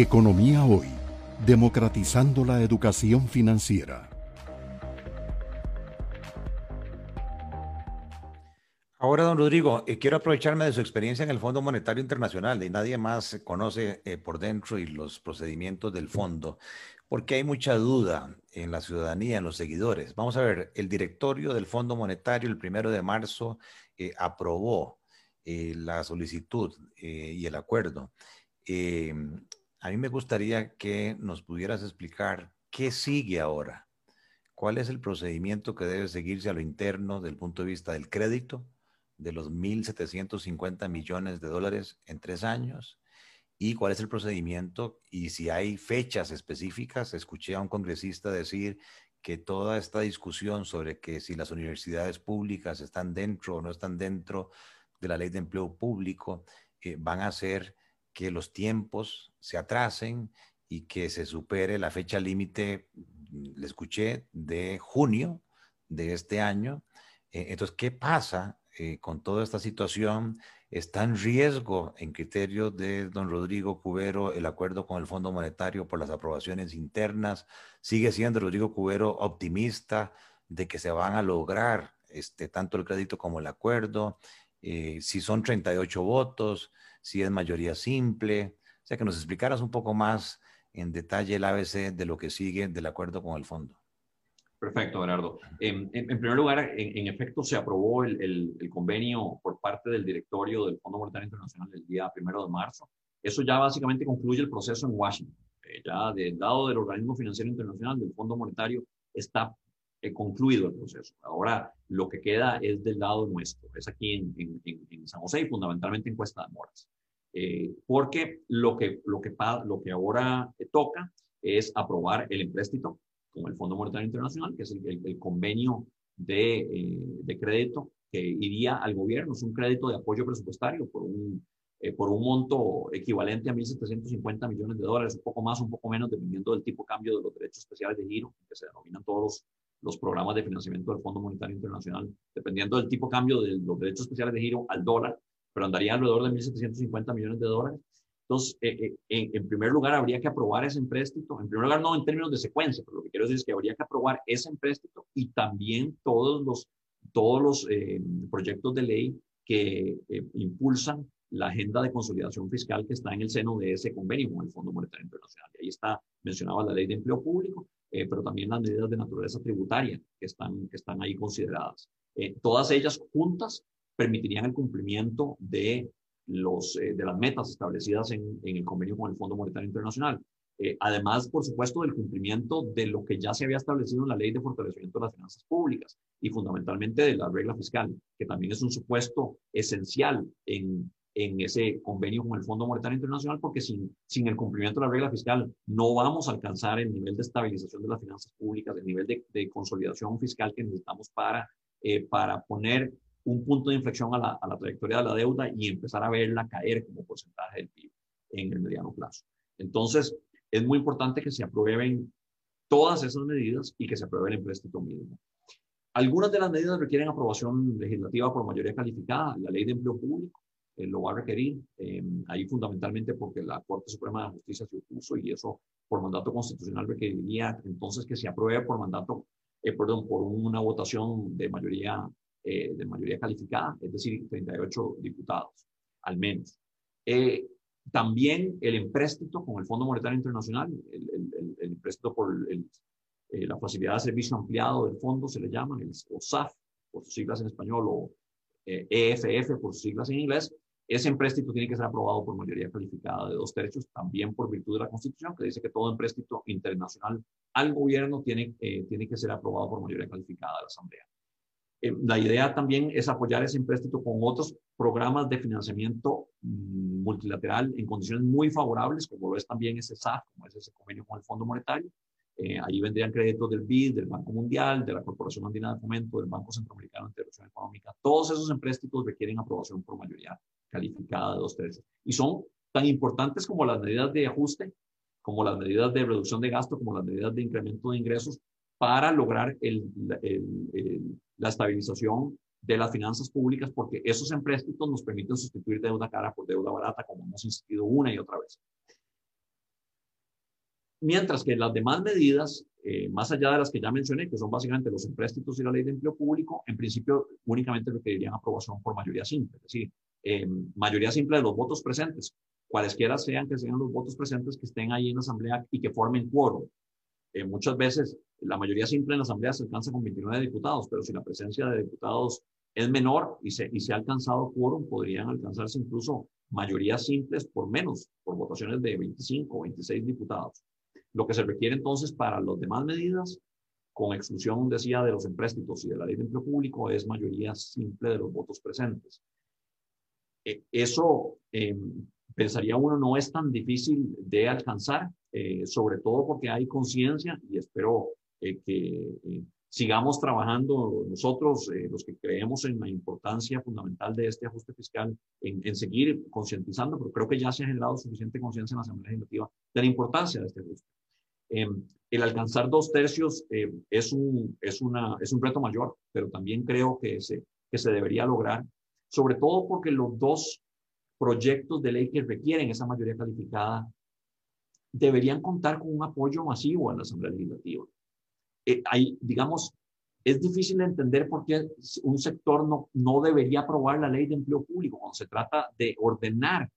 Economía Hoy, democratizando la educación financiera. Ahora, don Rodrigo, eh, quiero aprovecharme de su experiencia en el Fondo Monetario Internacional y nadie más conoce eh, por dentro y los procedimientos del fondo, porque hay mucha duda en la ciudadanía, en los seguidores. Vamos a ver, el directorio del Fondo Monetario el primero de marzo eh, aprobó la solicitud y el acuerdo. A mí me gustaría que nos pudieras explicar qué sigue ahora. ¿Cuál es el procedimiento que debe seguirse a lo interno del punto de vista del crédito de los 1.750 millones de dólares en tres años? ¿Y cuál es el procedimiento? Y si hay fechas específicas, escuché a un congresista decir que toda esta discusión sobre que si las universidades públicas están dentro o no están dentro de la ley de empleo público, eh, van a ser que los tiempos se atrasen y que se supere la fecha límite, le escuché, de junio de este año. Eh, entonces, ¿qué pasa eh, con toda esta situación? ¿Está en riesgo, en criterio de don Rodrigo Cubero, el acuerdo con el Fondo Monetario por las aprobaciones internas? ¿Sigue siendo Rodrigo Cubero optimista de que se van a lograr este, tanto el crédito como el acuerdo? Eh, si son 38 votos, si es mayoría simple. O sea, que nos explicaras un poco más en detalle el ABC de lo que sigue del acuerdo con el fondo. Perfecto, Gerardo. En, primer lugar, en, efecto, se aprobó el, convenio por parte del directorio del Fondo Monetario Internacional el día primero de marzo. Eso ya básicamente concluye el proceso en Washington. Eh, ya del lado del Organismo Financiero Internacional, del Fondo Monetario, está eh, concluido el proceso. Ahora lo que queda es del lado nuestro, es aquí en, en San José y fundamentalmente en Cuesta de Moras. Eh, porque lo que, lo, que, lo que ahora toca es aprobar el empréstito con el Fondo Monetario Internacional, que es el, convenio de, eh, de, crédito que iría al gobierno. Es un crédito de apoyo presupuestario por un, eh, por un monto equivalente a 1.750 millones de dólares, un poco más, un poco menos, dependiendo del tipo de cambio de los derechos especiales de giro, que se denominan todos los, los programas de financiamiento del Fondo Monetario Internacional, dependiendo del tipo de cambio de los derechos especiales de giro al dólar, pero andaría alrededor de 1.750 millones de dólares. Entonces, eh, eh, en, primer lugar, habría que aprobar ese empréstito. En primer lugar, no en términos de secuencia, pero lo que quiero decir es que habría que aprobar ese empréstito y también todos los, todos los eh, proyectos de ley que impulsan la agenda de consolidación fiscal que está en el seno de ese convenio con el Fondo Monetario Internacional. Y ahí está mencionada la ley de empleo público, pero también las medidas de naturaleza tributaria que están, que están ahí consideradas. todas ellas juntas permitirían el cumplimiento de, los, eh, de las metas establecidas en, en, el convenio con el Fondo Monetario Internacional. Eh, además, por supuesto, del cumplimiento de lo que ya se había establecido en la Ley de Fortalecimiento de las Finanzas Públicas y fundamentalmente de la regla fiscal, que también es un supuesto esencial en, en ese convenio con el Fondo Monetario Internacional, porque sin, sin el cumplimiento de la regla fiscal no vamos a alcanzar el nivel de estabilización de las finanzas públicas, el nivel de, de consolidación fiscal que necesitamos para, eh, para poner un punto de inflexión a la, a la, trayectoria de la deuda y empezar a verla caer como porcentaje del PIB en el mediano plazo. Entonces, es muy importante que se aprueben todas esas medidas y que se apruebe el empréstito mínimo. Algunas de las medidas requieren aprobación legislativa por mayoría calificada. La ley de empleo público eh, lo va a requerir, eh, ahí fundamentalmente porque la Corte Suprema de Justicia se opuso y eso por mandato constitucional requeriría entonces que se apruebe por mandato, eh, perdón, por una votación de mayoría eh, de mayoría calificada, es decir, 38 diputados, al menos. Eh, también el empréstito con el Fondo Monetario Internacional, el, el, el empréstito por eh, la facilidad de servicio ampliado del fondo, se le llama, el, o SAF, por sus siglas en español, o EFF e por sus siglas en inglés, ese empréstito tiene que ser aprobado por mayoría calificada de dos tercios, también por virtud de la Constitución, que dice que todo empréstito internacional al gobierno tiene, tiene que ser aprobado por mayoría calificada de la Asamblea. Eh, la idea también es apoyar ese empréstito con otros programas de financiamiento mm, multilateral en condiciones muy favorables, como lo es también ese SAF, como es ese convenio con el Fondo Monetario. Eh, ahí vendrían créditos del BID, del Banco Mundial, de la Corporación Andina de Fomento, del Banco Centroamericano de Integración Económica. Todos esos empréstitos requieren aprobación por mayoría calificada de dos tercios. Y son tan importantes como las medidas de ajuste, como las medidas de reducción de gasto, como las medidas de incremento de ingresos, para lograr la estabilización de las finanzas públicas, porque esos empréstitos nos permiten sustituir deuda cara por deuda barata, como hemos insistido una y otra vez. Mientras que las demás medidas, eh, más allá de las que ya mencioné, que son básicamente los empréstitos y la ley de empleo público, en principio únicamente requerirían aprobación por mayoría simple, es decir, eh, mayoría simple de los votos presentes, cualesquiera sean que sean los votos presentes que estén ahí en la asamblea y que formen quórum. Eh, muchas veces la mayoría simple en la asamblea se alcanza con 29 diputados, pero si la presencia de diputados es menor y se, y se ha alcanzado quórum, podrían alcanzarse incluso mayorías simples por menos, por votaciones de 25 o 26 diputados. Lo que se requiere entonces para las demás medidas, con exclusión, decía, de los empréstitos y de la ley de empleo público, es mayoría simple de los votos presentes. Eh, eso, eh, pensaría uno, no es tan difícil de alcanzar, eh, sobre todo porque hay conciencia y espero que sigamos trabajando nosotros, los que creemos en la importancia fundamental de este ajuste fiscal, en, en seguir concientizando, pero creo que ya se ha generado suficiente conciencia en la Asamblea Legislativa de la importancia de este ajuste. Em, el alcanzar dos tercios eh, es, un, es, una, es un reto mayor, pero también creo que se, que se debería lograr, sobre todo porque los dos proyectos de ley que requieren esa mayoría calificada deberían contar con un apoyo masivo en la Asamblea Legislativa. Eh, hay, digamos, es difícil de entender por qué un sector no, no debería aprobar la ley de empleo público cuando se trata de ordenar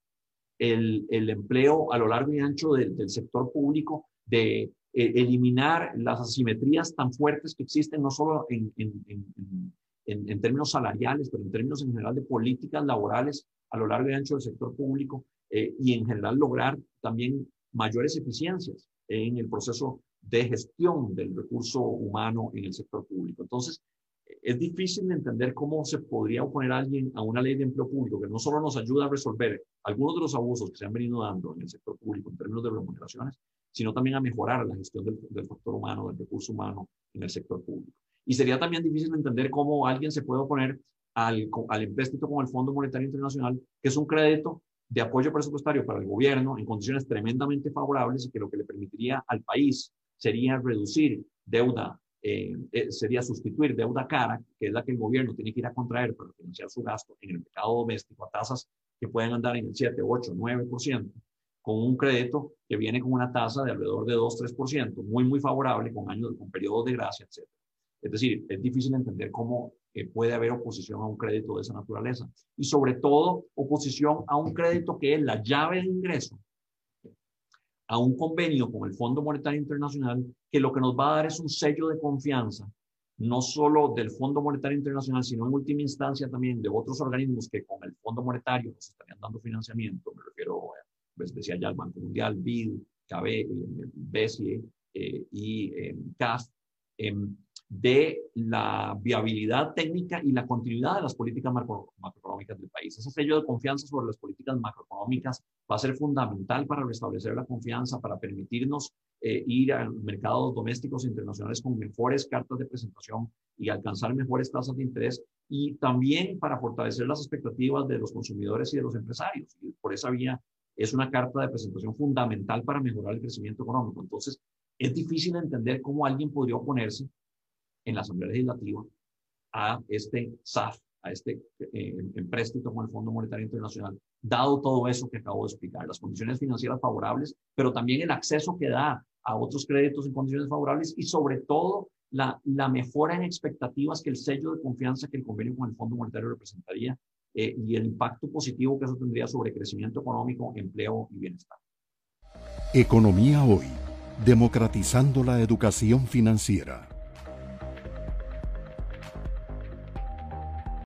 el, el empleo a lo largo y ancho del, del sector público de eh, eliminar las asimetrías tan fuertes que existen, no solo en, en, términos salariales, pero en términos en general de políticas laborales a lo largo y ancho del sector público eh, y en general lograr también mayores eficiencias en el proceso de gestión del recurso humano en el sector público. Entonces, es difícil de entender cómo se podría oponer a alguien a una ley de empleo público que no solo nos ayuda a resolver algunos de los abusos que se han venido dando en el sector público en términos de remuneraciones, sino también a mejorar la gestión del, factor humano, del recurso humano en el sector público. Y sería también difícil entender cómo alguien se puede oponer al, al empréstito con el Fondo Monetario Internacional, que es un crédito de apoyo presupuestario para el gobierno en condiciones tremendamente favorables y que lo que le permitiría al país sería reducir deuda, eh, eh, sería sustituir deuda cara, que es la que el gobierno tiene que ir a contraer para financiar su gasto en el mercado doméstico a tasas que pueden andar en el 7, 8, 9%, con un crédito que viene con una tasa de alrededor de 2-3%, muy, muy favorable, con años, con periodos de gracia, etc. Es decir, es difícil entender cómo eh, puede haber oposición a un crédito de esa naturaleza. Y sobre todo, oposición a un crédito que es la llave de ingreso a un convenio con el Fondo Monetario Internacional que lo que nos va a dar es un sello de confianza, no solo del Fondo Monetario Internacional, sino en última instancia también de otros organismos que con el Fondo Monetario nos estarían dando financiamiento. Me refiero pues decía ya el Banco Mundial, BID, KB, eh, BESIE eh, y eh, CAS, em, de la viabilidad técnica y la continuidad de las políticas macroeconómicas del país. Ese sello de confianza sobre las políticas macroeconómicas va a ser fundamental para restablecer la confianza, para permitirnos ir a mercados domésticos e internacionales con mejores cartas de presentación y alcanzar mejores tasas de interés y también para fortalecer las expectativas de los consumidores y de los empresarios. Y por esa vía es una carta de presentación fundamental para mejorar el crecimiento económico. Entonces, es difícil entender cómo alguien podría oponerse en la Asamblea Legislativa a este SAF, a este eh, empréstito con el Fondo Monetario Internacional, dado todo eso que acabo de explicar, las condiciones financieras favorables, pero también el acceso que da a otros créditos en condiciones favorables y sobre todo la, la mejora en expectativas que el sello de confianza que el convenio con el Fondo Monetario representaría eh, y el impacto positivo que eso tendría sobre crecimiento económico, empleo y bienestar. Economía hoy, democratizando la educación financiera.